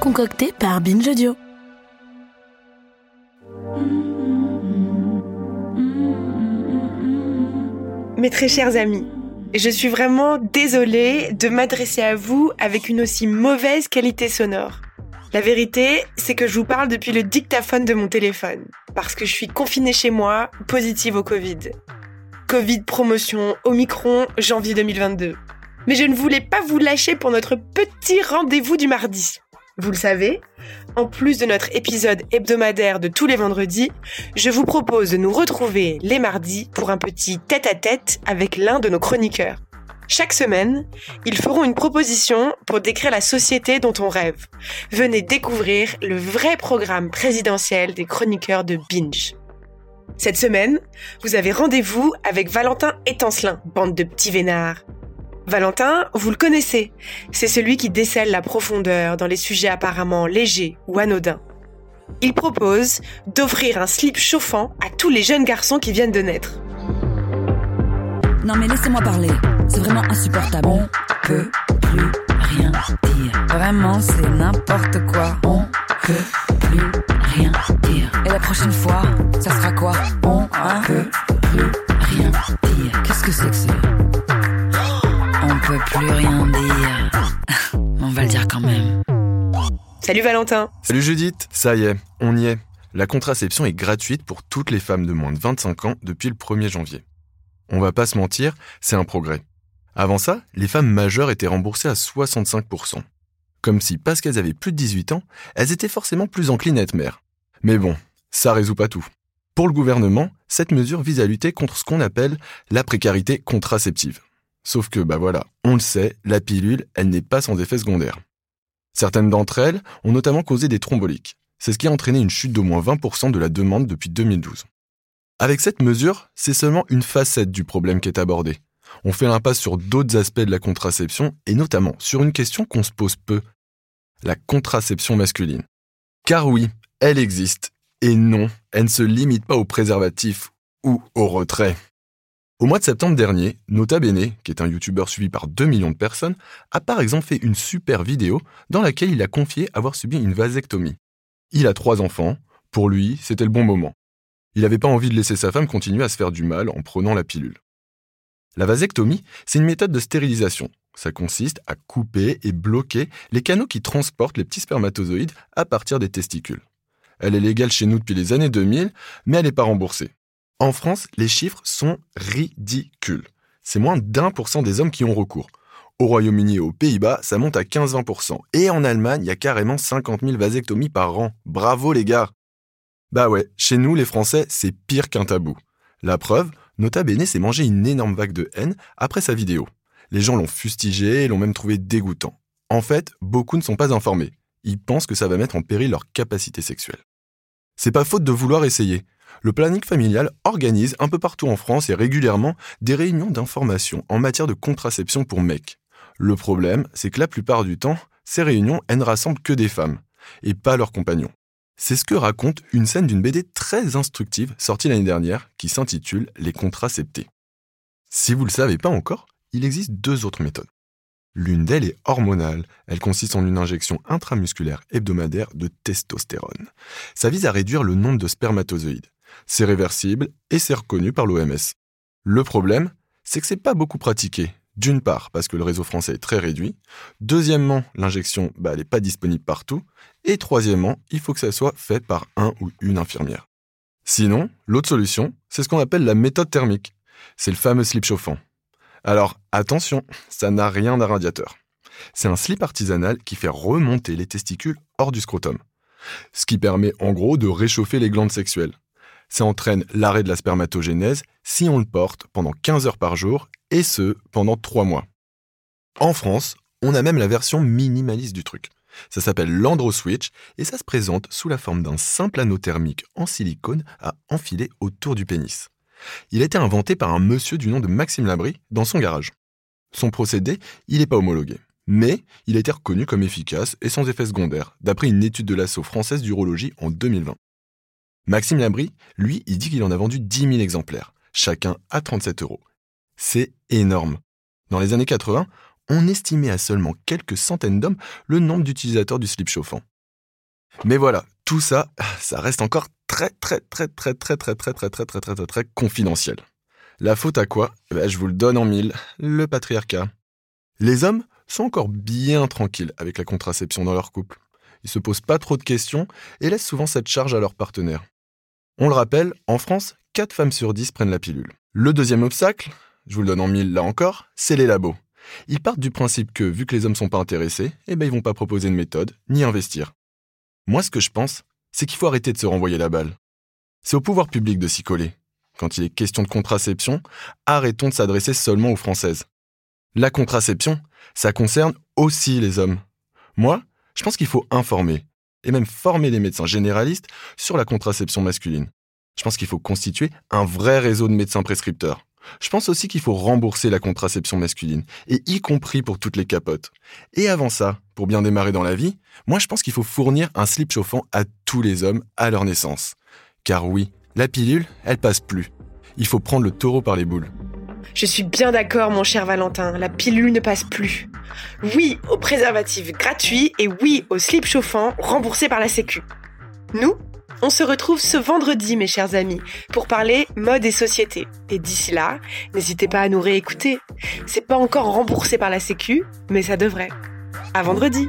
concocté par Binge Audio. Mes très chers amis, je suis vraiment désolée de m'adresser à vous avec une aussi mauvaise qualité sonore. La vérité, c'est que je vous parle depuis le dictaphone de mon téléphone, parce que je suis confinée chez moi, positive au Covid. Covid promotion Omicron, janvier 2022. Mais je ne voulais pas vous lâcher pour notre petit rendez-vous du mardi. Vous le savez, en plus de notre épisode hebdomadaire de tous les vendredis, je vous propose de nous retrouver les mardis pour un petit tête-à-tête avec l'un de nos chroniqueurs. Chaque semaine, ils feront une proposition pour décrire la société dont on rêve. Venez découvrir le vrai programme présidentiel des chroniqueurs de Binge. Cette semaine, vous avez rendez-vous avec Valentin Étancelin, bande de petits vénards. Valentin, vous le connaissez. C'est celui qui décèle la profondeur dans les sujets apparemment légers ou anodins. Il propose d'offrir un slip chauffant à tous les jeunes garçons qui viennent de naître. Non mais laissez-moi parler. C'est vraiment insupportable. On peut plus rien dire. Vraiment, c'est peut plus rien dire. On va le dire quand même. Salut Valentin. Salut Judith, ça y est, on y est. La contraception est gratuite pour toutes les femmes de moins de 25 ans depuis le 1er janvier. On va pas se mentir, c'est un progrès. Avant ça, les femmes majeures étaient remboursées à 65%. Comme si, parce qu'elles avaient plus de 18 ans, elles étaient forcément plus enclines à être mères. Mais bon, ça résout pas tout. Pour le gouvernement, cette mesure vise à lutter contre ce qu'on appelle la précarité contraceptive. Sauf que, bah voilà, on le sait, la pilule, elle n'est pas sans effet secondaire. Certaines d'entre elles ont notamment causé des thromboliques. C'est ce qui a entraîné une chute d'au moins 20% de la demande depuis 2012. Avec cette mesure, c'est seulement une facette du problème qui est abordée. On fait l'impasse sur d'autres aspects de la contraception et notamment sur une question qu'on se pose peu. La contraception masculine. Car oui, elle existe. Et non, elle ne se limite pas au préservatif ou au retrait. Au mois de septembre dernier, Nota Bene, qui est un youtubeur suivi par 2 millions de personnes, a par exemple fait une super vidéo dans laquelle il a confié avoir subi une vasectomie. Il a trois enfants, pour lui, c'était le bon moment. Il n'avait pas envie de laisser sa femme continuer à se faire du mal en prenant la pilule. La vasectomie, c'est une méthode de stérilisation. Ça consiste à couper et bloquer les canaux qui transportent les petits spermatozoïdes à partir des testicules. Elle est légale chez nous depuis les années 2000, mais elle n'est pas remboursée. En France, les chiffres sont ridicules. C'est moins d'un pour cent des hommes qui ont recours. Au Royaume-Uni et aux Pays-Bas, ça monte à 15-20%. Et en Allemagne, il y a carrément 50 000 vasectomies par an. Bravo les gars Bah ouais, chez nous, les Français, c'est pire qu'un tabou. La preuve, Nota Bene s'est mangé une énorme vague de haine après sa vidéo. Les gens l'ont fustigé et l'ont même trouvé dégoûtant. En fait, beaucoup ne sont pas informés. Ils pensent que ça va mettre en péril leur capacité sexuelle. C'est pas faute de vouloir essayer. Le planning familial organise un peu partout en France et régulièrement des réunions d'information en matière de contraception pour mecs. Le problème, c'est que la plupart du temps, ces réunions, elles ne rassemblent que des femmes, et pas leurs compagnons. C'est ce que raconte une scène d'une BD très instructive sortie l'année dernière qui s'intitule Les contraceptés. Si vous ne le savez pas encore, il existe deux autres méthodes. L'une d'elles est hormonale. Elle consiste en une injection intramusculaire hebdomadaire de testostérone. Ça vise à réduire le nombre de spermatozoïdes. C'est réversible et c'est reconnu par l'OMS. Le problème, c'est que c'est pas beaucoup pratiqué. D'une part, parce que le réseau français est très réduit. Deuxièmement, l'injection, bah, n'est pas disponible partout. Et troisièmement, il faut que ça soit fait par un ou une infirmière. Sinon, l'autre solution, c'est ce qu'on appelle la méthode thermique. C'est le fameux slip chauffant. Alors, attention, ça n'a rien d'un radiateur. C'est un slip artisanal qui fait remonter les testicules hors du scrotum. Ce qui permet en gros de réchauffer les glandes sexuelles. Ça entraîne l'arrêt de la spermatogénèse si on le porte pendant 15 heures par jour, et ce, pendant 3 mois. En France, on a même la version minimaliste du truc. Ça s'appelle l'Androswitch et ça se présente sous la forme d'un simple anneau thermique en silicone à enfiler autour du pénis. Il a été inventé par un monsieur du nom de Maxime Labry dans son garage. Son procédé, il n'est pas homologué, mais il a été reconnu comme efficace et sans effet secondaire, d'après une étude de l'assaut française d'urologie en 2020. Maxime Labry, lui, il dit qu'il en a vendu 10 000 exemplaires, chacun à 37 euros. C'est énorme. Dans les années 80, on estimait à seulement quelques centaines d'hommes le nombre d'utilisateurs du slip chauffant. Mais voilà, tout ça, ça reste encore très très très très très très très très très très très très très confidentiel. La faute à quoi Je vous le donne en mille, le patriarcat. Les hommes sont encore bien tranquilles avec la contraception dans leur couple. Ils se posent pas trop de questions et laissent souvent cette charge à leur partenaire. On le rappelle, en France, 4 femmes sur 10 prennent la pilule. Le deuxième obstacle, je vous le donne en mille là encore, c'est les labos. Ils partent du principe que, vu que les hommes sont pas intéressés, eh ben ils vont pas proposer de méthode, ni investir. Moi, ce que je pense, c'est qu'il faut arrêter de se renvoyer la balle. C'est au pouvoir public de s'y coller. Quand il est question de contraception, arrêtons de s'adresser seulement aux Françaises. La contraception, ça concerne aussi les hommes. Moi, je pense qu'il faut informer, et même former les médecins généralistes sur la contraception masculine. Je pense qu'il faut constituer un vrai réseau de médecins prescripteurs. Je pense aussi qu'il faut rembourser la contraception masculine, et y compris pour toutes les capotes. Et avant ça, pour bien démarrer dans la vie, moi je pense qu'il faut fournir un slip chauffant à tous les hommes à leur naissance. Car oui, la pilule, elle passe plus. Il faut prendre le taureau par les boules. Je suis bien d'accord, mon cher Valentin, la pilule ne passe plus. Oui au préservatif gratuit et oui au slip chauffant remboursé par la Sécu. Nous, on se retrouve ce vendredi, mes chers amis, pour parler mode et société. Et d'ici là, n'hésitez pas à nous réécouter. C'est pas encore remboursé par la Sécu, mais ça devrait. À vendredi.